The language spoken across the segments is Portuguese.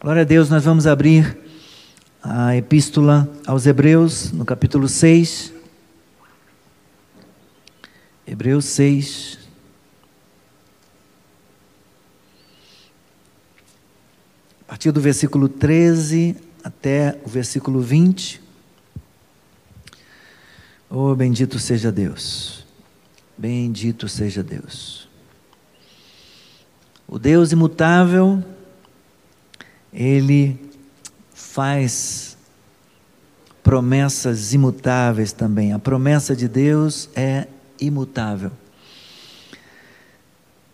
Glória a Deus, nós vamos abrir a epístola aos Hebreus, no capítulo 6. Hebreus 6. A partir do versículo 13 até o versículo 20. Oh, bendito seja Deus. Bendito seja Deus. O Deus imutável, Ele faz promessas imutáveis também. A promessa de Deus é imutável.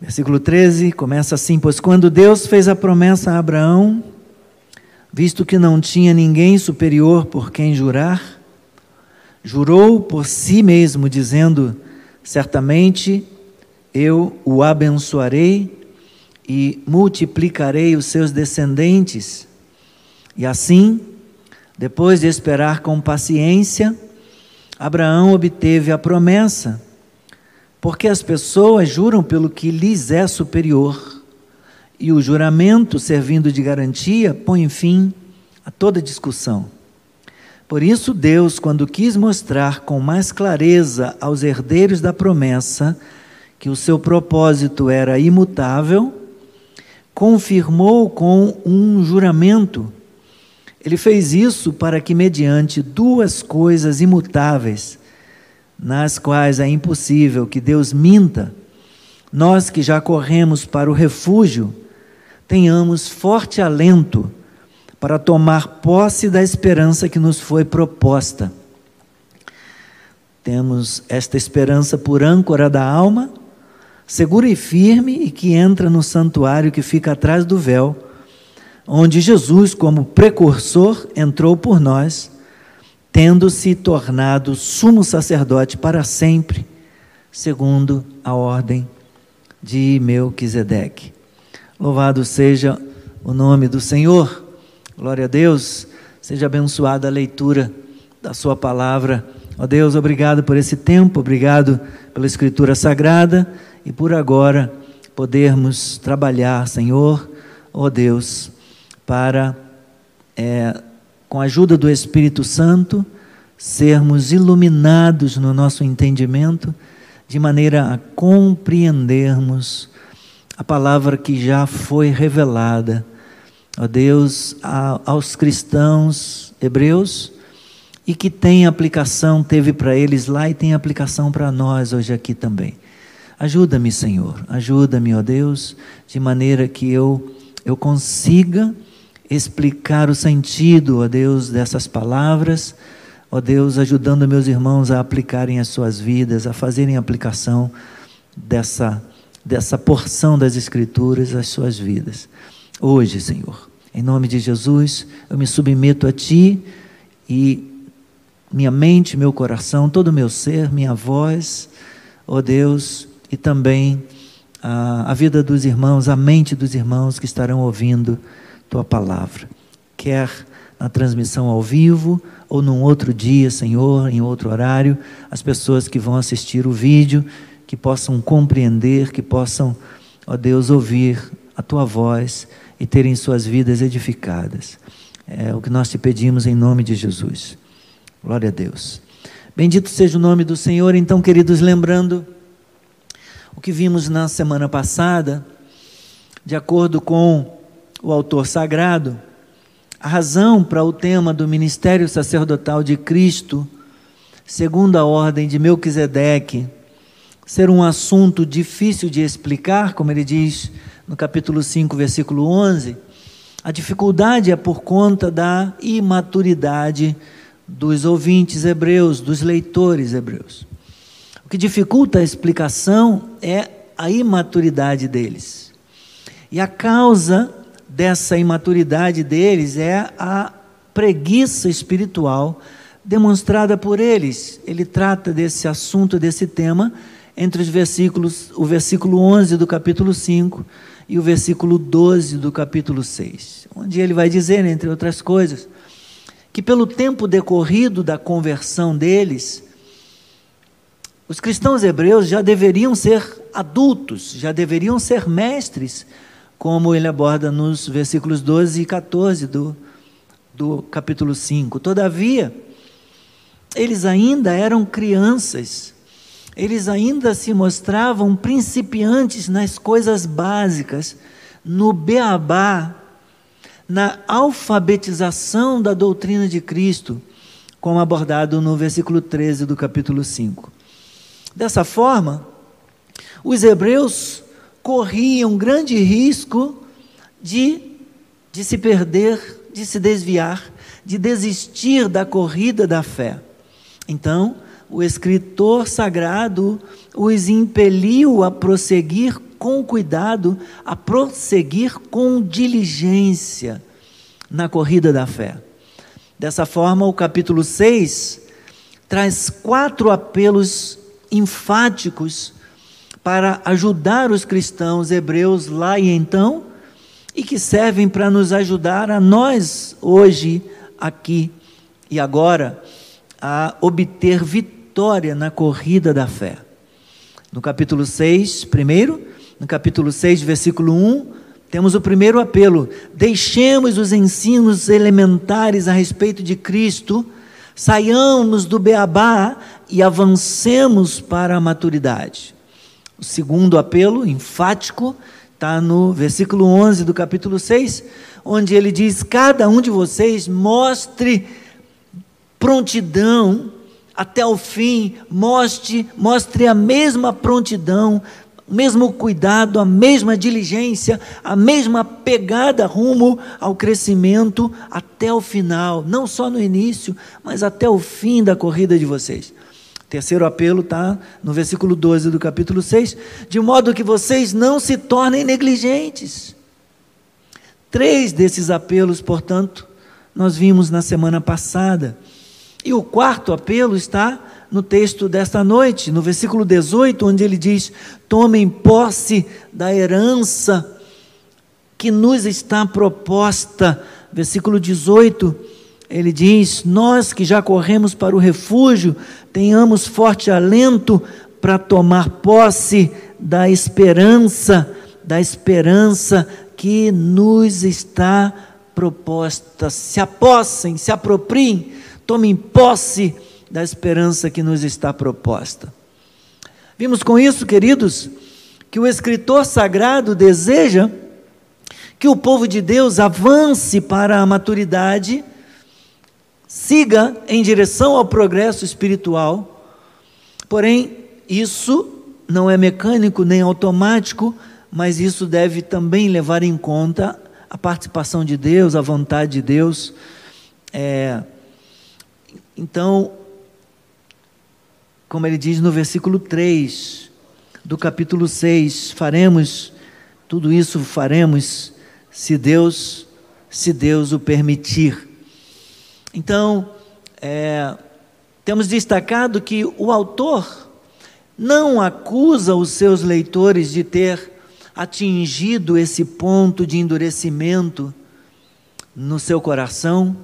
Versículo 13 começa assim: Pois quando Deus fez a promessa a Abraão, visto que não tinha ninguém superior por quem jurar, jurou por si mesmo, dizendo: Certamente eu o abençoarei e multiplicarei os seus descendentes. E assim, depois de esperar com paciência, Abraão obteve a promessa, porque as pessoas juram pelo que lhes é superior, e o juramento, servindo de garantia, põe fim a toda discussão. Por isso, Deus, quando quis mostrar com mais clareza aos herdeiros da promessa que o seu propósito era imutável, confirmou com um juramento. Ele fez isso para que, mediante duas coisas imutáveis, nas quais é impossível que Deus minta, nós que já corremos para o refúgio, tenhamos forte alento para tomar posse da esperança que nos foi proposta. Temos esta esperança por âncora da alma segura e firme e que entra no santuário que fica atrás do véu, onde Jesus, como precursor, entrou por nós, tendo se tornado sumo sacerdote para sempre, segundo a ordem de Melquisedeque. Louvado seja o nome do Senhor. Glória a Deus. Seja abençoada a leitura da sua palavra. Ó Deus, obrigado por esse tempo, obrigado pela escritura sagrada e por agora podermos trabalhar, Senhor, ó oh Deus, para, é, com a ajuda do Espírito Santo, sermos iluminados no nosso entendimento, de maneira a compreendermos a palavra que já foi revelada, ó Deus, a, aos cristãos hebreus e que tem aplicação, teve para eles lá e tem aplicação para nós hoje aqui também. Ajuda-me, Senhor, ajuda-me, ó Deus, de maneira que eu, eu consiga explicar o sentido, ó Deus, dessas palavras, ó Deus, ajudando meus irmãos a aplicarem as suas vidas, a fazerem aplicação dessa, dessa porção das Escrituras às suas vidas. Hoje, Senhor, em nome de Jesus, eu me submeto a Ti e minha mente, meu coração, todo o meu ser, minha voz, ó Deus, e também a, a vida dos irmãos, a mente dos irmãos que estarão ouvindo tua palavra. Quer na transmissão ao vivo ou num outro dia, Senhor, em outro horário, as pessoas que vão assistir o vídeo, que possam compreender, que possam, ó Deus, ouvir a tua voz e terem suas vidas edificadas. É o que nós te pedimos em nome de Jesus. Glória a Deus. Bendito seja o nome do Senhor. Então, queridos, lembrando o que vimos na semana passada, de acordo com o autor sagrado, a razão para o tema do ministério sacerdotal de Cristo, segundo a ordem de Melquisedeque, ser um assunto difícil de explicar, como ele diz no capítulo 5, versículo 11, a dificuldade é por conta da imaturidade dos ouvintes hebreus, dos leitores hebreus. Que dificulta a explicação é a imaturidade deles. E a causa dessa imaturidade deles é a preguiça espiritual demonstrada por eles. Ele trata desse assunto, desse tema, entre os versículos, o versículo 11 do capítulo 5 e o versículo 12 do capítulo 6, onde ele vai dizer, entre outras coisas, que pelo tempo decorrido da conversão deles, os cristãos hebreus já deveriam ser adultos, já deveriam ser mestres, como ele aborda nos versículos 12 e 14 do, do capítulo 5. Todavia, eles ainda eram crianças, eles ainda se mostravam principiantes nas coisas básicas, no beabá, na alfabetização da doutrina de Cristo, como abordado no versículo 13 do capítulo 5. Dessa forma, os hebreus corriam grande risco de, de se perder, de se desviar, de desistir da corrida da fé. Então, o escritor sagrado os impeliu a prosseguir com cuidado, a prosseguir com diligência na corrida da fé. Dessa forma, o capítulo 6 traz quatro apelos enfáticos para ajudar os cristãos hebreus lá e então, e que servem para nos ajudar a nós, hoje, aqui e agora, a obter vitória na corrida da fé. No capítulo 6, primeiro, no capítulo 6, versículo 1, temos o primeiro apelo: deixemos os ensinos elementares a respeito de Cristo, saiamos do beabá e avancemos para a maturidade. O segundo apelo, enfático, está no versículo 11 do capítulo 6, onde ele diz: Cada um de vocês mostre prontidão até o fim, mostre, mostre a mesma prontidão, o mesmo cuidado, a mesma diligência, a mesma pegada rumo ao crescimento até o final, não só no início, mas até o fim da corrida de vocês. Terceiro apelo está no versículo 12 do capítulo 6, de modo que vocês não se tornem negligentes. Três desses apelos, portanto, nós vimos na semana passada. E o quarto apelo está no texto desta noite, no versículo 18, onde ele diz: Tomem posse da herança que nos está proposta. Versículo 18 ele diz: Nós que já corremos para o refúgio, tenhamos forte alento para tomar posse da esperança, da esperança que nos está proposta. Se apossem, se apropriem, tomem posse da esperança que nos está proposta. Vimos com isso, queridos, que o escritor sagrado deseja que o povo de Deus avance para a maturidade siga em direção ao progresso espiritual, porém, isso não é mecânico nem automático, mas isso deve também levar em conta a participação de Deus, a vontade de Deus. É, então, como ele diz no versículo 3 do capítulo 6, faremos, tudo isso faremos se Deus, se Deus o permitir. Então, é, temos destacado que o autor não acusa os seus leitores de ter atingido esse ponto de endurecimento no seu coração,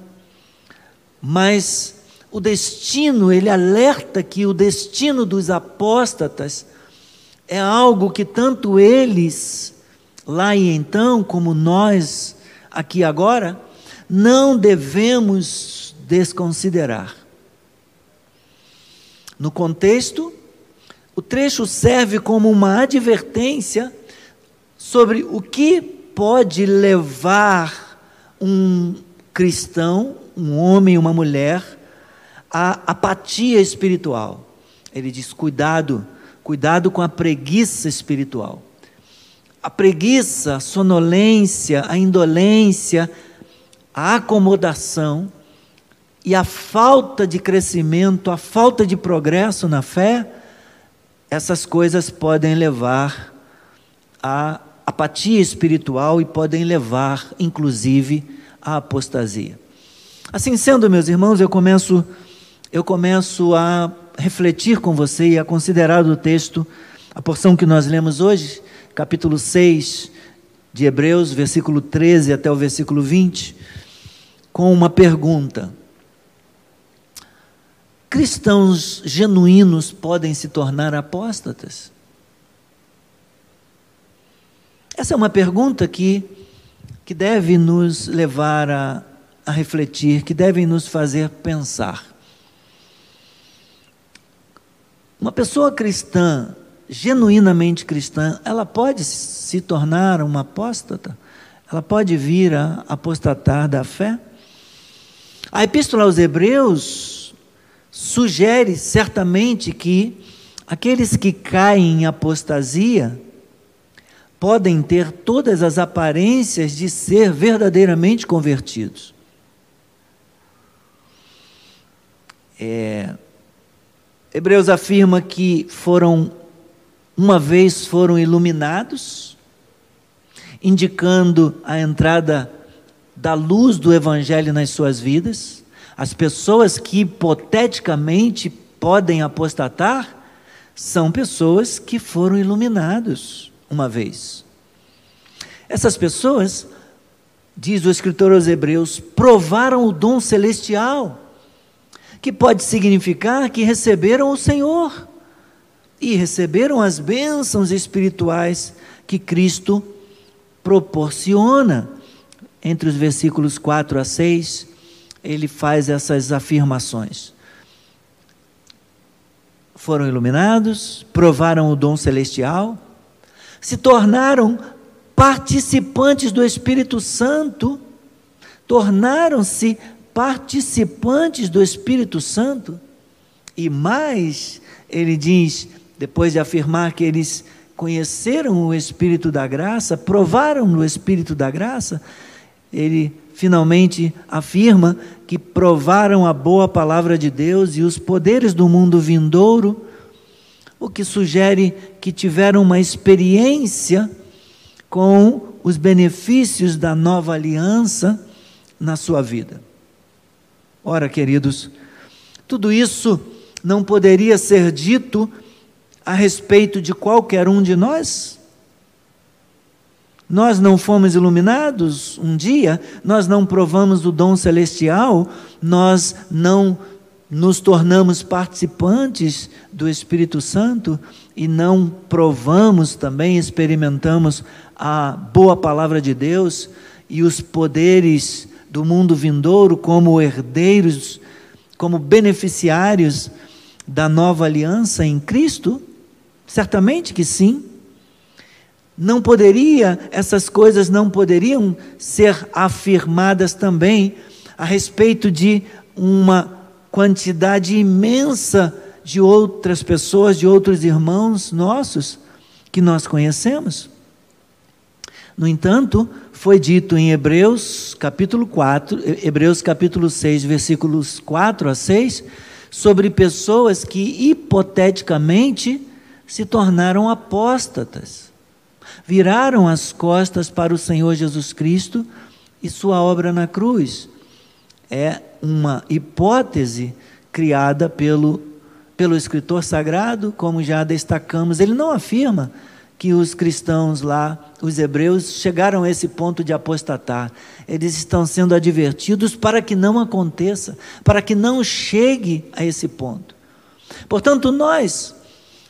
mas o destino, ele alerta que o destino dos apóstatas é algo que tanto eles, lá e então, como nós, aqui agora, não devemos desconsiderar. No contexto, o trecho serve como uma advertência sobre o que pode levar um cristão, um homem, uma mulher, à apatia espiritual. Ele diz: cuidado, cuidado com a preguiça espiritual. A preguiça, a sonolência, a indolência, a acomodação e a falta de crescimento, a falta de progresso na fé, essas coisas podem levar à apatia espiritual e podem levar, inclusive, à apostasia. Assim sendo, meus irmãos, eu começo eu começo a refletir com você e a considerar o texto, a porção que nós lemos hoje, capítulo 6 de Hebreus, versículo 13 até o versículo 20 com uma pergunta: Cristãos genuínos podem se tornar apóstatas? Essa é uma pergunta que, que deve nos levar a, a refletir, que deve nos fazer pensar. Uma pessoa cristã, genuinamente cristã, ela pode se tornar uma apóstata? Ela pode vir a apostatar da fé? A Epístola aos Hebreus sugere certamente que aqueles que caem em apostasia podem ter todas as aparências de ser verdadeiramente convertidos. É, Hebreus afirma que foram, uma vez foram iluminados, indicando a entrada da luz do Evangelho nas suas vidas. As pessoas que hipoteticamente podem apostatar são pessoas que foram iluminados uma vez. Essas pessoas, diz o escritor aos Hebreus, provaram o dom celestial, que pode significar que receberam o Senhor e receberam as bênçãos espirituais que Cristo proporciona entre os versículos 4 a 6, ele faz essas afirmações. Foram iluminados, provaram o dom celestial, se tornaram participantes do Espírito Santo, tornaram-se participantes do Espírito Santo, e mais, ele diz, depois de afirmar que eles conheceram o Espírito da graça, provaram o Espírito da graça, ele finalmente afirma que provaram a boa palavra de Deus e os poderes do mundo vindouro, o que sugere que tiveram uma experiência com os benefícios da nova aliança na sua vida. Ora, queridos, tudo isso não poderia ser dito a respeito de qualquer um de nós? Nós não fomos iluminados um dia, nós não provamos o dom celestial, nós não nos tornamos participantes do Espírito Santo e não provamos também, experimentamos a boa palavra de Deus e os poderes do mundo vindouro como herdeiros, como beneficiários da nova aliança em Cristo? Certamente que sim. Não poderia, essas coisas não poderiam ser afirmadas também a respeito de uma quantidade imensa de outras pessoas, de outros irmãos nossos que nós conhecemos. No entanto, foi dito em Hebreus capítulo 4, Hebreus capítulo 6, versículos 4 a 6, sobre pessoas que hipoteticamente se tornaram apóstatas viraram as costas para o Senhor Jesus Cristo e sua obra na cruz. É uma hipótese criada pelo, pelo escritor sagrado, como já destacamos. Ele não afirma que os cristãos lá, os hebreus, chegaram a esse ponto de apostatar. Eles estão sendo advertidos para que não aconteça, para que não chegue a esse ponto. Portanto, nós,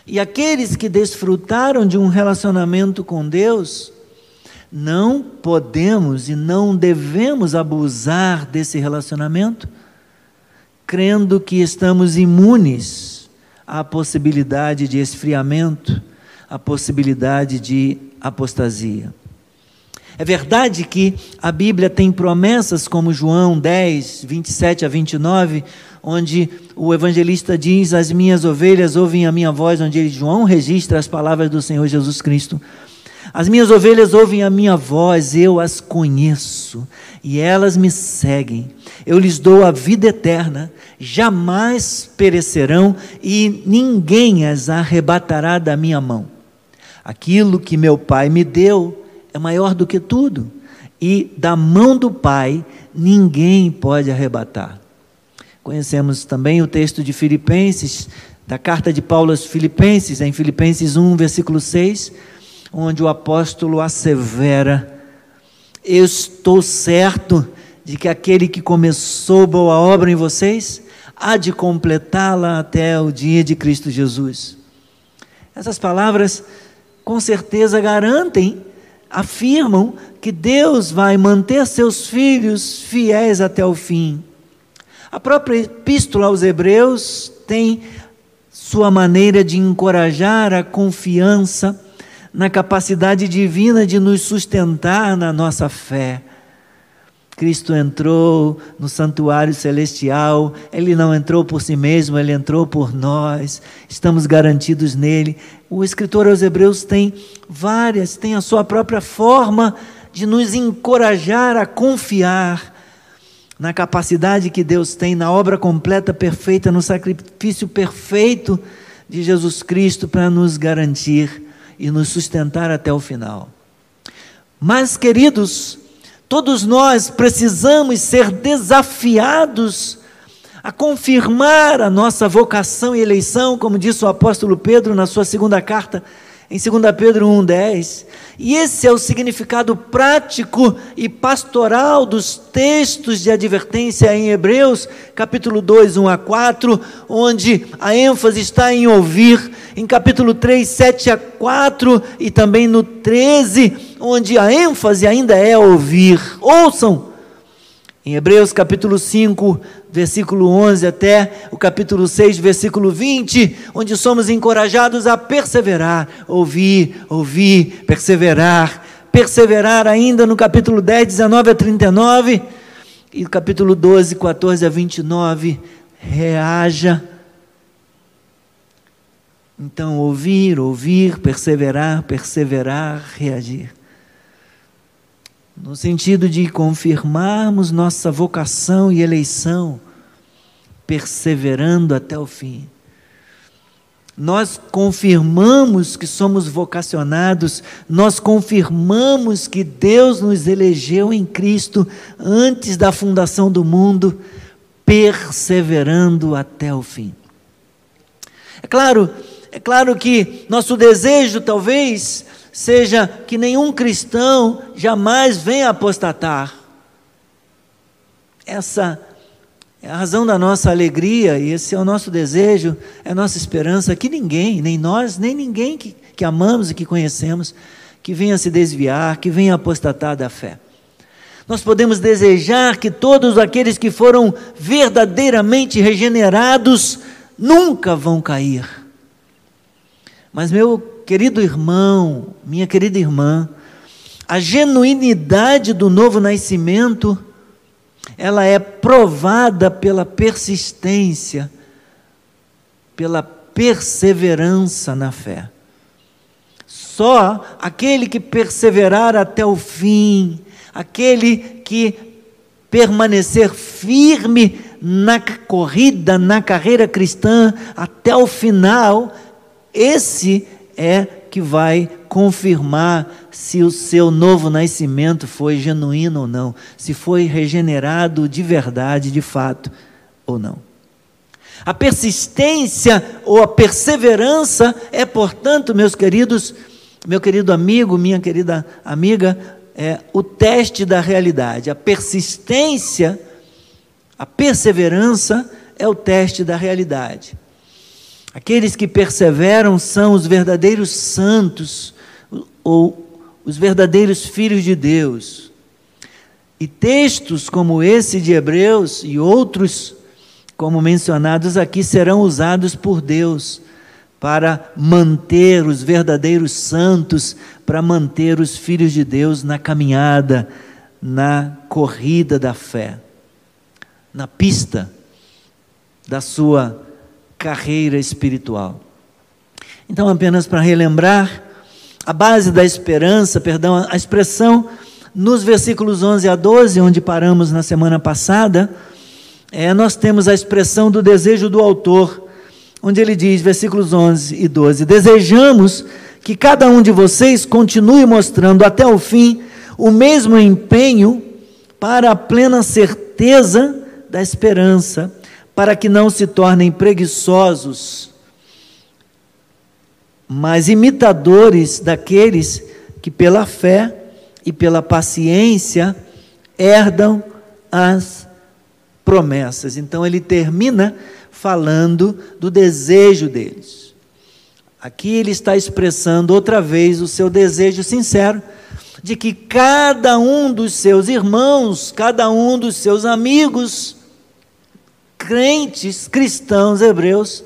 e aqueles que desfrutaram de um relacionamento com Deus, não podemos e não devemos abusar desse relacionamento, crendo que estamos imunes à possibilidade de esfriamento, à possibilidade de apostasia. É verdade que a Bíblia tem promessas como João 10, 27 a 29, onde o evangelista diz: As minhas ovelhas ouvem a minha voz, onde João registra as palavras do Senhor Jesus Cristo. As minhas ovelhas ouvem a minha voz, eu as conheço, e elas me seguem. Eu lhes dou a vida eterna, jamais perecerão, e ninguém as arrebatará da minha mão. Aquilo que meu Pai me deu é maior do que tudo, e da mão do Pai ninguém pode arrebatar. Conhecemos também o texto de Filipenses, da carta de Paulo aos Filipenses, em Filipenses 1, versículo 6, onde o apóstolo assevera: estou certo de que aquele que começou boa obra em vocês há de completá-la até o dia de Cristo Jesus. Essas palavras, com certeza, garantem afirmam que Deus vai manter seus filhos fiéis até o fim. A própria Epístola aos Hebreus tem sua maneira de encorajar a confiança na capacidade divina de nos sustentar na nossa fé. Cristo entrou no santuário celestial, ele não entrou por si mesmo, ele entrou por nós, estamos garantidos nele. O escritor aos Hebreus tem várias, tem a sua própria forma de nos encorajar a confiar na capacidade que Deus tem, na obra completa, perfeita, no sacrifício perfeito de Jesus Cristo para nos garantir e nos sustentar até o final. Mas, queridos, todos nós precisamos ser desafiados a confirmar a nossa vocação e eleição, como disse o apóstolo Pedro na sua segunda carta, em 2 Pedro 1,10. E esse é o significado prático e pastoral dos textos de advertência em Hebreus, capítulo 2, 1 a 4, onde a ênfase está em ouvir, em capítulo 3, 7 a 4 e também no 13, onde a ênfase ainda é ouvir. Ouçam! Em Hebreus capítulo 5, versículo 11 até o capítulo 6, versículo 20, onde somos encorajados a perseverar, ouvir, ouvir, perseverar, perseverar ainda no capítulo 10, 19 a 39, e no capítulo 12, 14 a 29, reaja. Então, ouvir, ouvir, perseverar, perseverar, reagir no sentido de confirmarmos nossa vocação e eleição, perseverando até o fim. Nós confirmamos que somos vocacionados, nós confirmamos que Deus nos elegeu em Cristo antes da fundação do mundo, perseverando até o fim. É claro, é claro que nosso desejo talvez seja que nenhum cristão jamais venha apostatar. Essa é a razão da nossa alegria, e esse é o nosso desejo, é a nossa esperança, que ninguém, nem nós, nem ninguém que, que amamos e que conhecemos, que venha se desviar, que venha apostatar da fé. Nós podemos desejar que todos aqueles que foram verdadeiramente regenerados nunca vão cair. Mas, meu querido irmão, minha querida irmã, a genuinidade do novo nascimento, ela é provada pela persistência, pela perseverança na fé. Só aquele que perseverar até o fim, aquele que permanecer firme na corrida, na carreira cristã até o final, esse é que vai confirmar se o seu novo nascimento foi genuíno ou não, se foi regenerado de verdade, de fato ou não. A persistência ou a perseverança é, portanto, meus queridos, meu querido amigo, minha querida amiga, é o teste da realidade. A persistência, a perseverança é o teste da realidade. Aqueles que perseveram são os verdadeiros santos, ou os verdadeiros filhos de Deus. E textos como esse de Hebreus e outros, como mencionados aqui, serão usados por Deus para manter os verdadeiros santos, para manter os filhos de Deus na caminhada, na corrida da fé, na pista da sua carreira espiritual. Então, apenas para relembrar, a base da esperança, perdão, a expressão nos versículos 11 a 12, onde paramos na semana passada, é, nós temos a expressão do desejo do autor, onde ele diz, versículos 11 e 12: Desejamos que cada um de vocês continue mostrando até o fim o mesmo empenho para a plena certeza da esperança para que não se tornem preguiçosos, mas imitadores daqueles que pela fé e pela paciência herdam as promessas. Então ele termina falando do desejo deles. Aqui ele está expressando outra vez o seu desejo sincero de que cada um dos seus irmãos, cada um dos seus amigos, crentes, cristãos, hebreus,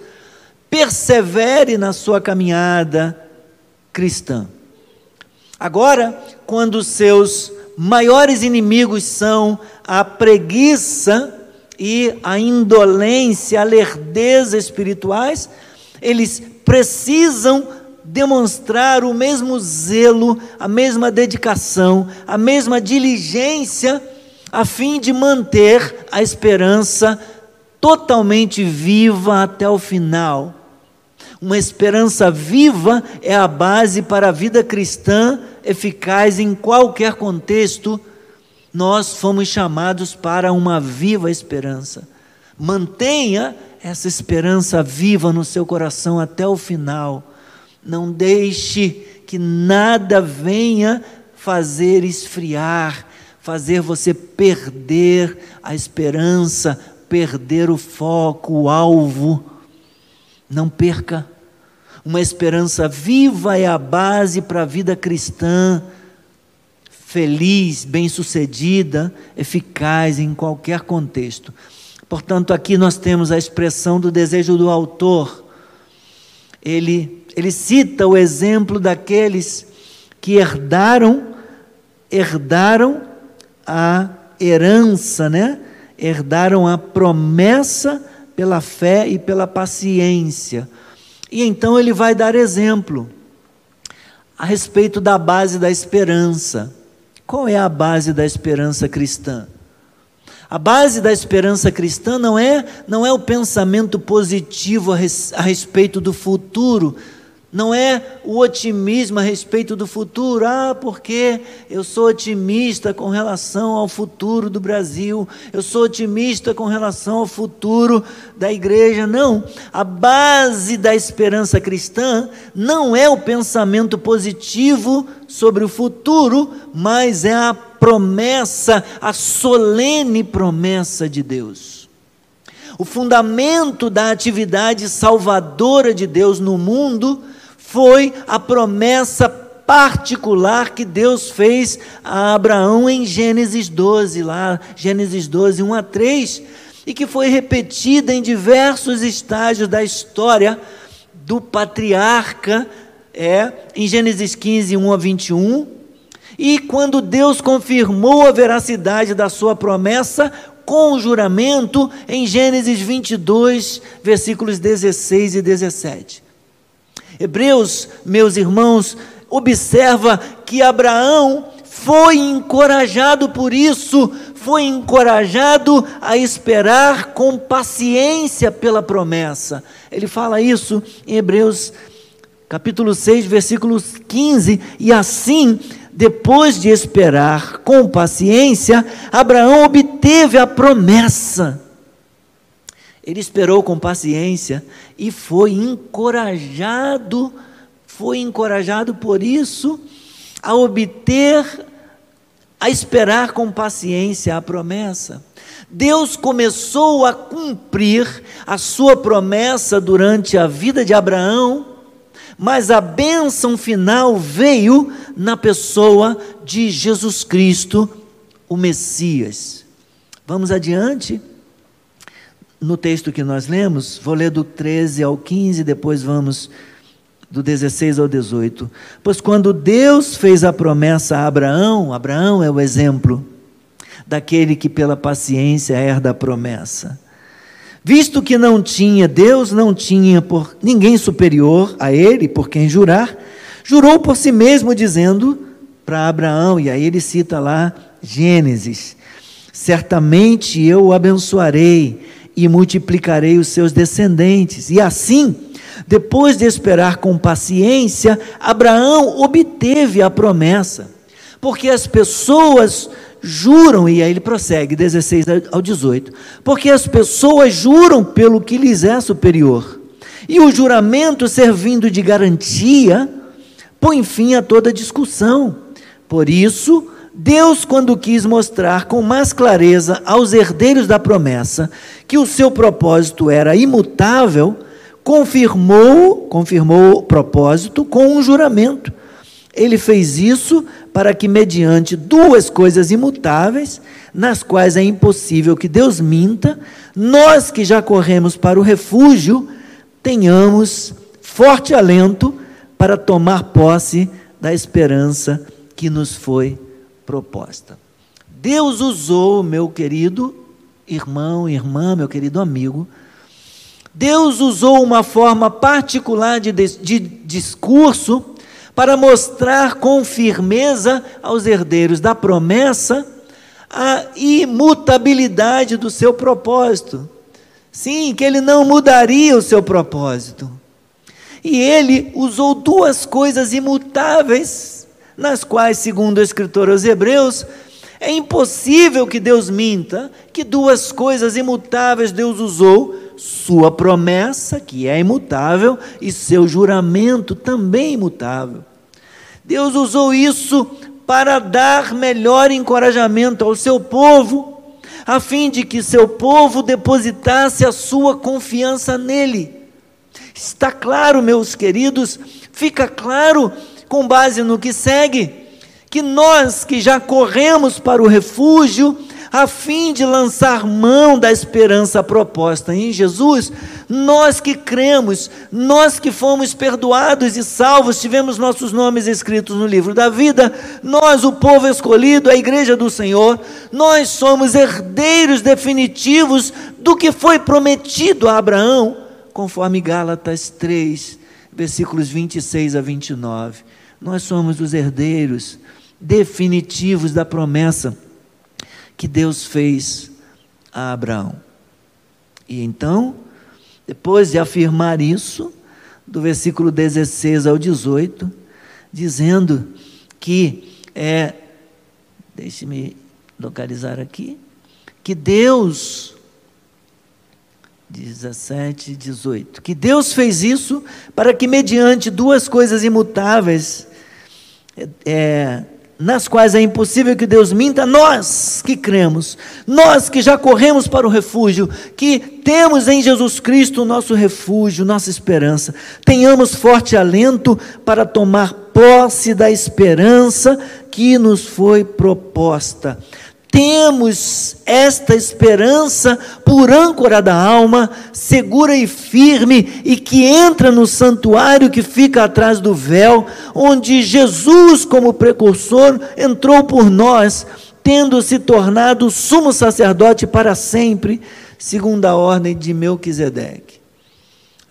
persevere na sua caminhada cristã. Agora, quando seus maiores inimigos são a preguiça e a indolência, a lerdeza espirituais, eles precisam demonstrar o mesmo zelo, a mesma dedicação, a mesma diligência, a fim de manter a esperança totalmente viva até o final. Uma esperança viva é a base para a vida cristã eficaz em qualquer contexto. Nós fomos chamados para uma viva esperança. Mantenha essa esperança viva no seu coração até o final. Não deixe que nada venha fazer esfriar, fazer você perder a esperança, perder o foco, o alvo. Não perca. Uma esperança viva é a base para a vida cristã, feliz, bem-sucedida, eficaz em qualquer contexto. Portanto, aqui nós temos a expressão do desejo do autor. Ele, ele cita o exemplo daqueles que herdaram, herdaram a herança, né? Herdaram a promessa pela fé e pela paciência. E então ele vai dar exemplo a respeito da base da esperança. Qual é a base da esperança cristã? A base da esperança cristã não é, não é o pensamento positivo a, res, a respeito do futuro, não é o otimismo a respeito do futuro, ah, porque eu sou otimista com relação ao futuro do Brasil, eu sou otimista com relação ao futuro da igreja. Não, a base da esperança cristã não é o pensamento positivo sobre o futuro, mas é a promessa, a solene promessa de Deus. O fundamento da atividade salvadora de Deus no mundo foi a promessa particular que Deus fez a Abraão em Gênesis 12, lá, Gênesis 12, 1 a 3, e que foi repetida em diversos estágios da história do patriarca, é, em Gênesis 15, 1 a 21, e quando Deus confirmou a veracidade da sua promessa com o juramento em Gênesis 22, versículos 16 e 17. Hebreus, meus irmãos, observa que Abraão foi encorajado por isso, foi encorajado a esperar com paciência pela promessa. Ele fala isso em Hebreus capítulo 6, versículo 15, e assim, depois de esperar com paciência, Abraão obteve a promessa. Ele esperou com paciência e foi encorajado, foi encorajado por isso a obter, a esperar com paciência a promessa. Deus começou a cumprir a sua promessa durante a vida de Abraão, mas a bênção final veio na pessoa de Jesus Cristo, o Messias. Vamos adiante no texto que nós lemos, vou ler do 13 ao 15, depois vamos do 16 ao 18. Pois quando Deus fez a promessa a Abraão, Abraão é o exemplo daquele que pela paciência herda a promessa. Visto que não tinha, Deus não tinha por ninguém superior a ele por quem jurar, jurou por si mesmo, dizendo para Abraão, e aí ele cita lá Gênesis: Certamente eu o abençoarei e multiplicarei os seus descendentes. E assim, depois de esperar com paciência, Abraão obteve a promessa. Porque as pessoas juram, e aí ele prossegue, 16 ao 18. Porque as pessoas juram pelo que lhes é superior. E o juramento, servindo de garantia, põe fim a toda discussão. Por isso, Deus, quando quis mostrar com mais clareza aos herdeiros da promessa que o seu propósito era imutável, confirmou, confirmou o propósito com um juramento. Ele fez isso para que, mediante duas coisas imutáveis, nas quais é impossível que Deus minta, nós que já corremos para o refúgio, tenhamos forte alento para tomar posse da esperança que nos foi proposta. Deus usou, meu querido irmão, irmã, meu querido amigo, Deus usou uma forma particular de, de discurso para mostrar com firmeza aos herdeiros da promessa a imutabilidade do seu propósito. Sim, que ele não mudaria o seu propósito. E ele usou duas coisas imutáveis, nas quais, segundo o escritor aos Hebreus, é impossível que Deus minta, que duas coisas imutáveis Deus usou sua promessa, que é imutável, e seu juramento também imutável. Deus usou isso para dar melhor encorajamento ao seu povo, a fim de que seu povo depositasse a sua confiança nele. Está claro, meus queridos, fica claro, com base no que segue, que nós que já corremos para o refúgio, a fim de lançar mão da esperança proposta em Jesus, nós que cremos, nós que fomos perdoados e salvos, tivemos nossos nomes escritos no livro da vida, nós, o povo escolhido, a igreja do Senhor, nós somos herdeiros definitivos do que foi prometido a Abraão, conforme Gálatas 3, versículos 26 a 29. Nós somos os herdeiros definitivos da promessa que Deus fez a Abraão. E então, depois de afirmar isso, do versículo 16 ao 18, dizendo que é, deixe-me localizar aqui, que Deus 17, 18. Que Deus fez isso para que, mediante duas coisas imutáveis, é, nas quais é impossível que Deus minta, nós que cremos, nós que já corremos para o refúgio, que temos em Jesus Cristo o nosso refúgio, nossa esperança, tenhamos forte alento para tomar posse da esperança que nos foi proposta temos esta esperança por âncora da alma, segura e firme, e que entra no santuário que fica atrás do véu, onde Jesus, como precursor, entrou por nós, tendo se tornado sumo sacerdote para sempre, segundo a ordem de Melquisedeque.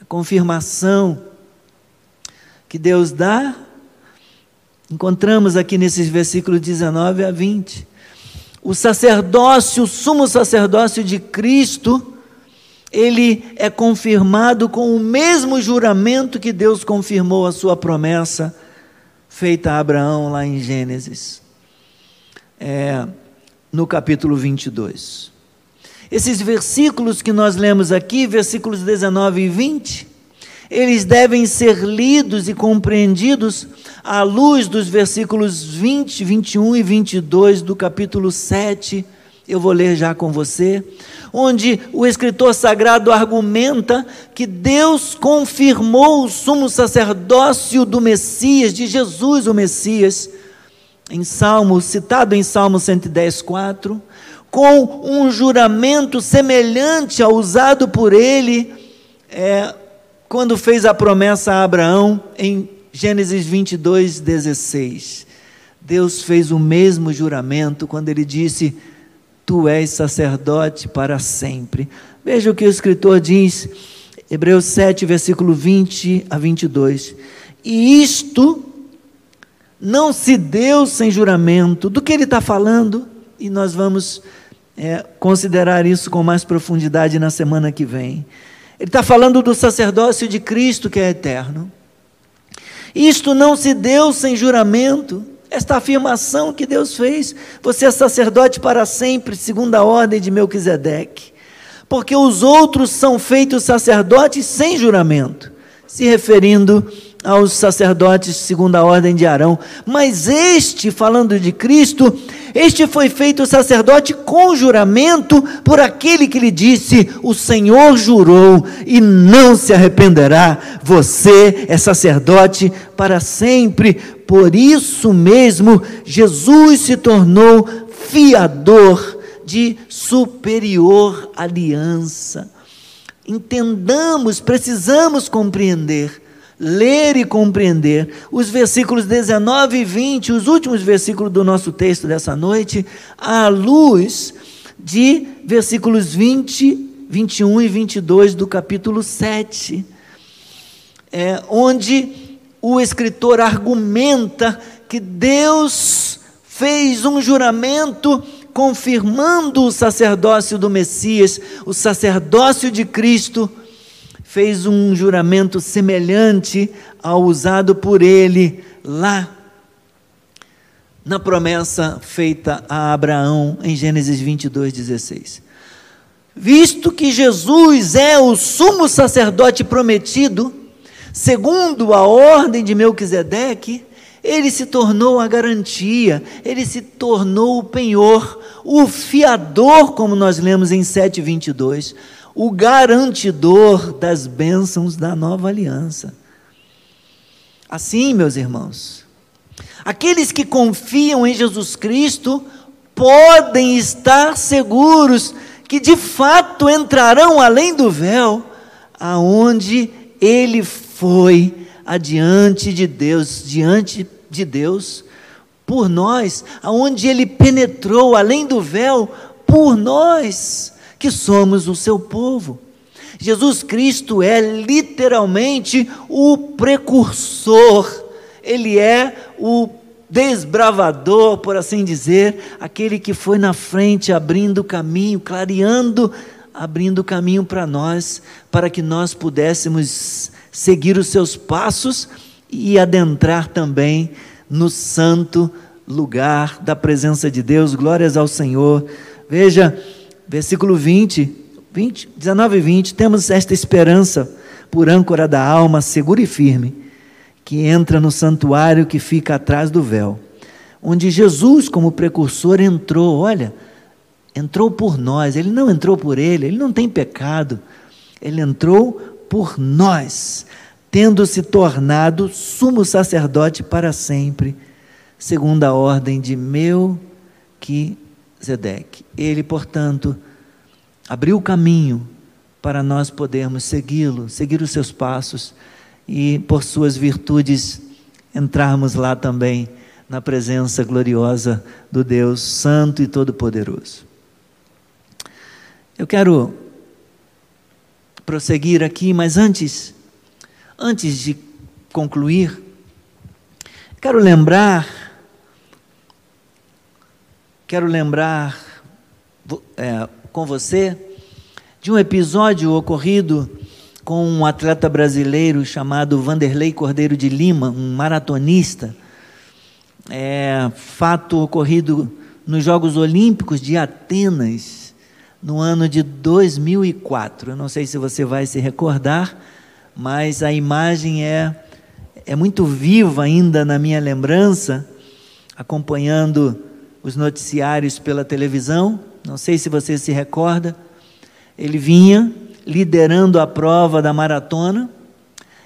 A confirmação que Deus dá, encontramos aqui nesses versículos 19 a 20 o sacerdócio, o sumo sacerdócio de Cristo, ele é confirmado com o mesmo juramento que Deus confirmou a sua promessa feita a Abraão lá em Gênesis, é, no capítulo 22. Esses versículos que nós lemos aqui, versículos 19 e 20, eles devem ser lidos e compreendidos à luz dos versículos 20, 21 e 22 do capítulo 7. Eu vou ler já com você, onde o escritor sagrado argumenta que Deus confirmou o sumo sacerdócio do Messias, de Jesus o Messias, em Salmo, citado em Salmo 110, 4, com um juramento semelhante ao usado por ele é, quando fez a promessa a Abraão em Gênesis 22, 16. Deus fez o mesmo juramento quando ele disse: Tu és sacerdote para sempre. Veja o que o escritor diz, Hebreus 7, versículo 20 a 22. E isto não se deu sem juramento. Do que ele está falando? E nós vamos é, considerar isso com mais profundidade na semana que vem. Ele está falando do sacerdócio de Cristo que é eterno. Isto não se deu sem juramento. Esta afirmação que Deus fez, você é sacerdote para sempre, segundo a ordem de Melquisedeque. Porque os outros são feitos sacerdotes sem juramento, se referindo aos sacerdotes segundo a ordem de Arão, mas este, falando de Cristo, este foi feito sacerdote com juramento por aquele que lhe disse: O Senhor jurou e não se arrependerá. Você é sacerdote para sempre. Por isso mesmo, Jesus se tornou fiador de superior aliança. Entendamos, precisamos compreender ler e compreender os versículos 19 e 20, os últimos versículos do nosso texto dessa noite, à luz de versículos 20, 21 e 22 do capítulo 7, é, onde o escritor argumenta que Deus fez um juramento confirmando o sacerdócio do Messias, o sacerdócio de Cristo fez um juramento semelhante ao usado por ele lá na promessa feita a Abraão em Gênesis 22, 16. Visto que Jesus é o sumo sacerdote prometido, segundo a ordem de Melquisedeque, ele se tornou a garantia, ele se tornou o penhor, o fiador, como nós lemos em 7,22 o garantidor das bênçãos da nova aliança. Assim, meus irmãos, aqueles que confiam em Jesus Cristo podem estar seguros que de fato entrarão além do véu, aonde ele foi adiante de Deus, diante de Deus, por nós, aonde ele penetrou além do véu por nós que somos o seu povo. Jesus Cristo é literalmente o precursor, ele é o desbravador, por assim dizer, aquele que foi na frente abrindo caminho, clareando, abrindo caminho para nós, para que nós pudéssemos seguir os seus passos e adentrar também no santo lugar da presença de Deus. Glórias ao Senhor. Veja, versículo 20, 20, 19 e 20, temos esta esperança por âncora da alma, segura e firme, que entra no santuário que fica atrás do véu, onde Jesus, como precursor, entrou, olha, entrou por nós, ele não entrou por ele, ele não tem pecado, ele entrou por nós, tendo se tornado sumo sacerdote para sempre, segundo a ordem de meu que Zedeque. Ele, portanto, abriu o caminho para nós podermos segui-lo, seguir os seus passos e, por suas virtudes, entrarmos lá também na presença gloriosa do Deus Santo e Todo-Poderoso. Eu quero prosseguir aqui, mas antes, antes de concluir, quero lembrar quero lembrar é, com você de um episódio ocorrido com um atleta brasileiro chamado Vanderlei Cordeiro de Lima, um maratonista. É, fato ocorrido nos Jogos Olímpicos de Atenas, no ano de 2004. Eu não sei se você vai se recordar, mas a imagem é, é muito viva ainda na minha lembrança, acompanhando os noticiários pela televisão, não sei se você se recorda. Ele vinha liderando a prova da maratona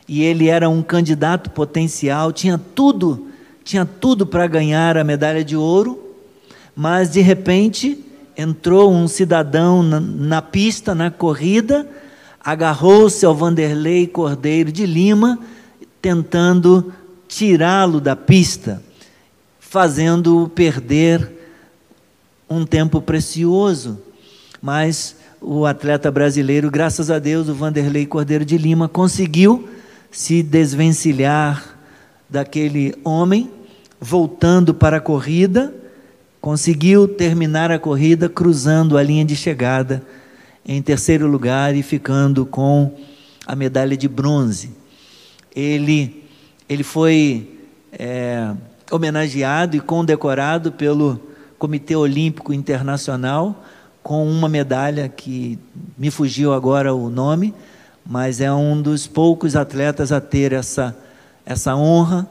e ele era um candidato potencial, tinha tudo, tinha tudo para ganhar a medalha de ouro, mas de repente entrou um cidadão na, na pista, na corrida, agarrou-se ao Vanderlei Cordeiro de Lima, tentando tirá-lo da pista fazendo-o perder um tempo precioso. Mas o atleta brasileiro, graças a Deus, o Vanderlei Cordeiro de Lima, conseguiu se desvencilhar daquele homem, voltando para a corrida, conseguiu terminar a corrida cruzando a linha de chegada em terceiro lugar e ficando com a medalha de bronze. Ele, ele foi é, homenageado e condecorado pelo Comitê Olímpico Internacional com uma medalha que me fugiu agora o nome, mas é um dos poucos atletas a ter essa, essa honra,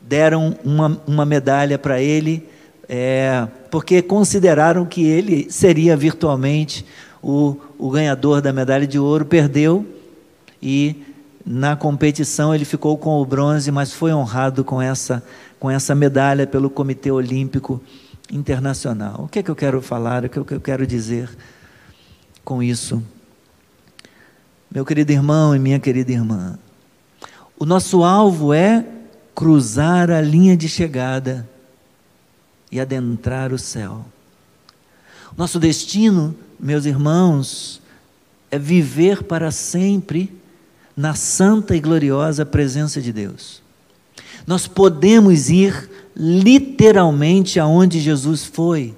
deram uma, uma medalha para ele, é, porque consideraram que ele seria virtualmente o, o ganhador da medalha de ouro, perdeu e na competição ele ficou com o bronze, mas foi honrado com essa, com essa medalha pelo Comitê Olímpico Internacional. O que é que eu quero falar? O que, é que eu quero dizer com isso? Meu querido irmão e minha querida irmã, o nosso alvo é cruzar a linha de chegada e adentrar o céu. Nosso destino, meus irmãos, é viver para sempre na santa e gloriosa presença de Deus. Nós podemos ir literalmente aonde Jesus foi.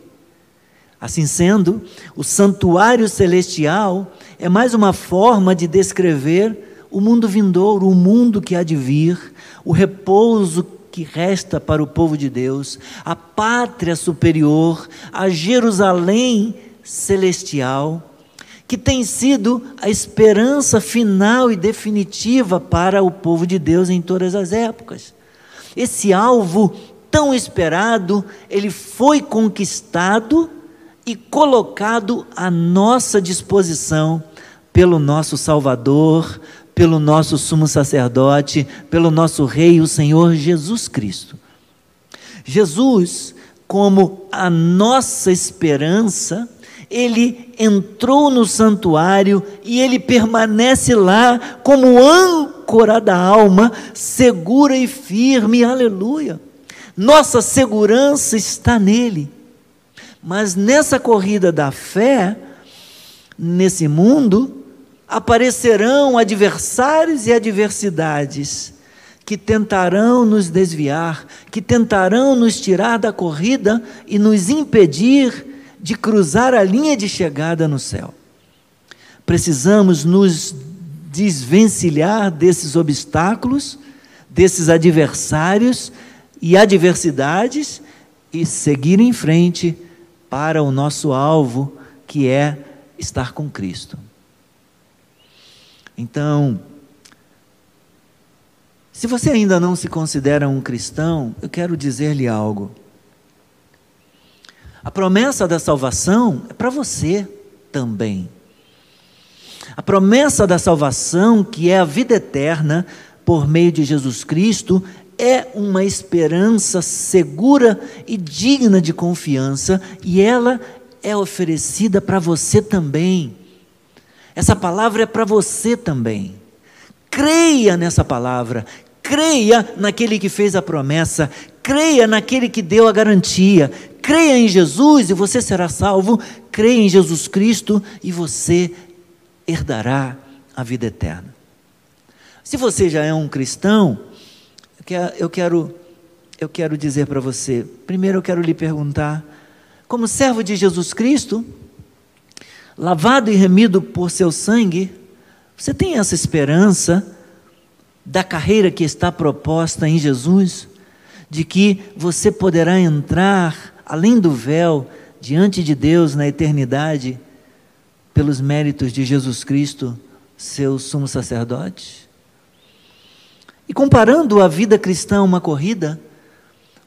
Assim sendo, o santuário celestial é mais uma forma de descrever o mundo vindouro, o mundo que há de vir, o repouso que resta para o povo de Deus, a pátria superior, a Jerusalém celestial, que tem sido a esperança final e definitiva para o povo de Deus em todas as épocas. Esse alvo tão esperado, ele foi conquistado e colocado à nossa disposição pelo nosso Salvador, pelo nosso sumo sacerdote, pelo nosso Rei, o Senhor Jesus Cristo. Jesus, como a nossa esperança, ele entrou no santuário e ele permanece lá como âncora da alma, segura e firme, aleluia. Nossa segurança está nele. Mas nessa corrida da fé, nesse mundo, aparecerão adversários e adversidades que tentarão nos desviar, que tentarão nos tirar da corrida e nos impedir de cruzar a linha de chegada no céu. Precisamos nos desvencilhar desses obstáculos, desses adversários e adversidades e seguir em frente para o nosso alvo, que é estar com Cristo. Então, se você ainda não se considera um cristão, eu quero dizer-lhe algo. A promessa da salvação é para você também. A promessa da salvação, que é a vida eterna por meio de Jesus Cristo, é uma esperança segura e digna de confiança, e ela é oferecida para você também. Essa palavra é para você também. Creia nessa palavra, creia naquele que fez a promessa, creia naquele que deu a garantia, creia em Jesus e você será salvo, creia em Jesus Cristo e você herdará a vida eterna. Se você já é um cristão, eu quero, eu quero dizer para você: primeiro eu quero lhe perguntar, como servo de Jesus Cristo, lavado e remido por seu sangue, você tem essa esperança da carreira que está proposta em Jesus, de que você poderá entrar além do véu diante de Deus na eternidade pelos méritos de Jesus Cristo, seu sumo sacerdote? E comparando a vida cristã a uma corrida,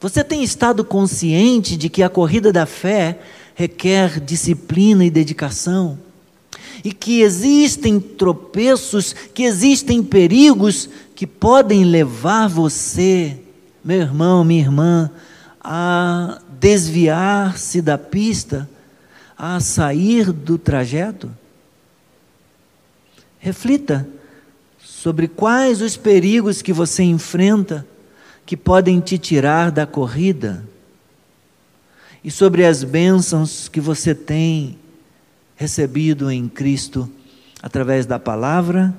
você tem estado consciente de que a corrida da fé requer disciplina e dedicação? E que existem tropeços, que existem perigos que podem levar você, meu irmão, minha irmã, a desviar-se da pista, a sair do trajeto? Reflita sobre quais os perigos que você enfrenta que podem te tirar da corrida e sobre as bênçãos que você tem recebido em Cristo através da palavra,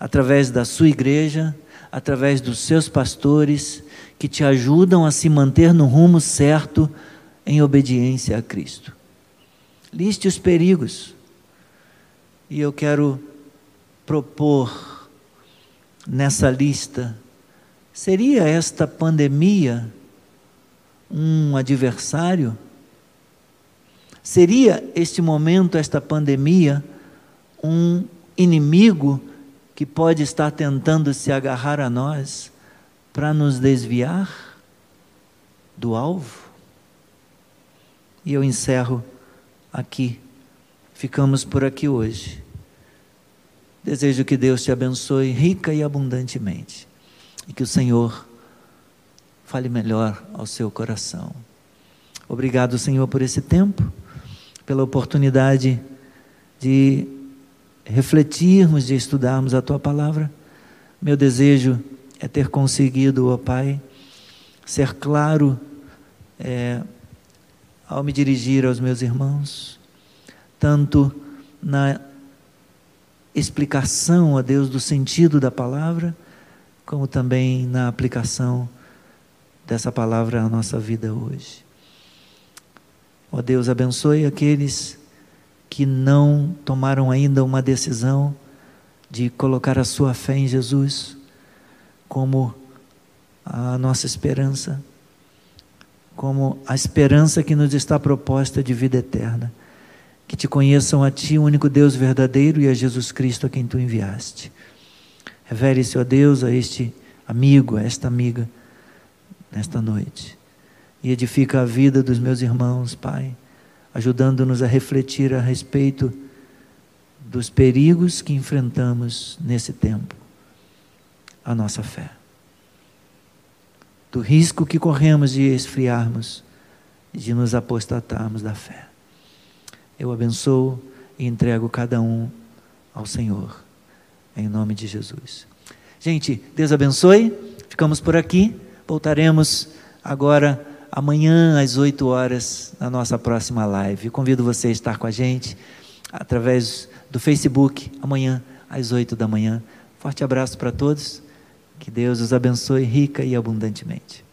através da sua igreja, através dos seus pastores que te ajudam a se manter no rumo certo em obediência a Cristo. Liste os perigos. E eu quero propor nessa lista? Seria esta pandemia um adversário? Seria este momento, esta pandemia, um inimigo que pode estar tentando se agarrar a nós para nos desviar do alvo? E eu encerro aqui. Ficamos por aqui hoje. Desejo que Deus te abençoe rica e abundantemente. E que o Senhor fale melhor ao seu coração. Obrigado, Senhor, por esse tempo, pela oportunidade de refletirmos, de estudarmos a tua palavra. Meu desejo é ter conseguido, ó Pai, ser claro é, ao me dirigir aos meus irmãos, tanto na explicação a Deus do sentido da palavra, como também na aplicação dessa palavra à nossa vida hoje. Ó Deus, abençoe aqueles que não tomaram ainda uma decisão de colocar a sua fé em Jesus como a nossa esperança, como a esperança que nos está proposta de vida eterna. Que te conheçam a Ti, o único Deus verdadeiro, e a Jesus Cristo a quem Tu enviaste. Revele-se, ó Deus, a este amigo, a esta amiga, nesta noite. E edifica a vida dos meus irmãos, Pai, ajudando-nos a refletir a respeito dos perigos que enfrentamos nesse tempo. A nossa fé. Do risco que corremos de esfriarmos, de nos apostatarmos da fé. Eu abençoo e entrego cada um ao Senhor, em nome de Jesus. Gente, Deus abençoe. Ficamos por aqui. Voltaremos agora amanhã às 8 horas na nossa próxima live. convido você a estar com a gente através do Facebook amanhã às 8 da manhã. Forte abraço para todos. Que Deus os abençoe rica e abundantemente.